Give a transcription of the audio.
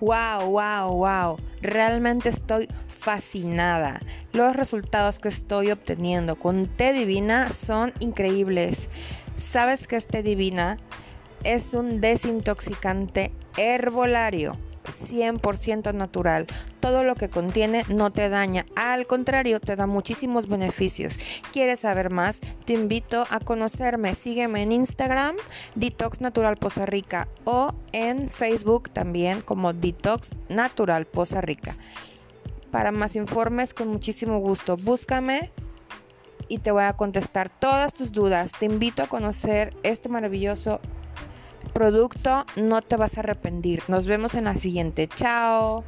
Wow, wow, wow. Realmente estoy fascinada. Los resultados que estoy obteniendo con té divina son increíbles. ¿Sabes que este divina es un desintoxicante herbolario? 100% natural. Todo lo que contiene no te daña, al contrario, te da muchísimos beneficios. ¿Quieres saber más? Te invito a conocerme. Sígueme en Instagram, Detox Natural Poza Rica, o en Facebook también como Detox Natural Poza Rica. Para más informes, con muchísimo gusto, búscame y te voy a contestar todas tus dudas. Te invito a conocer este maravilloso producto, no te vas a arrepentir. Nos vemos en la siguiente. Chao.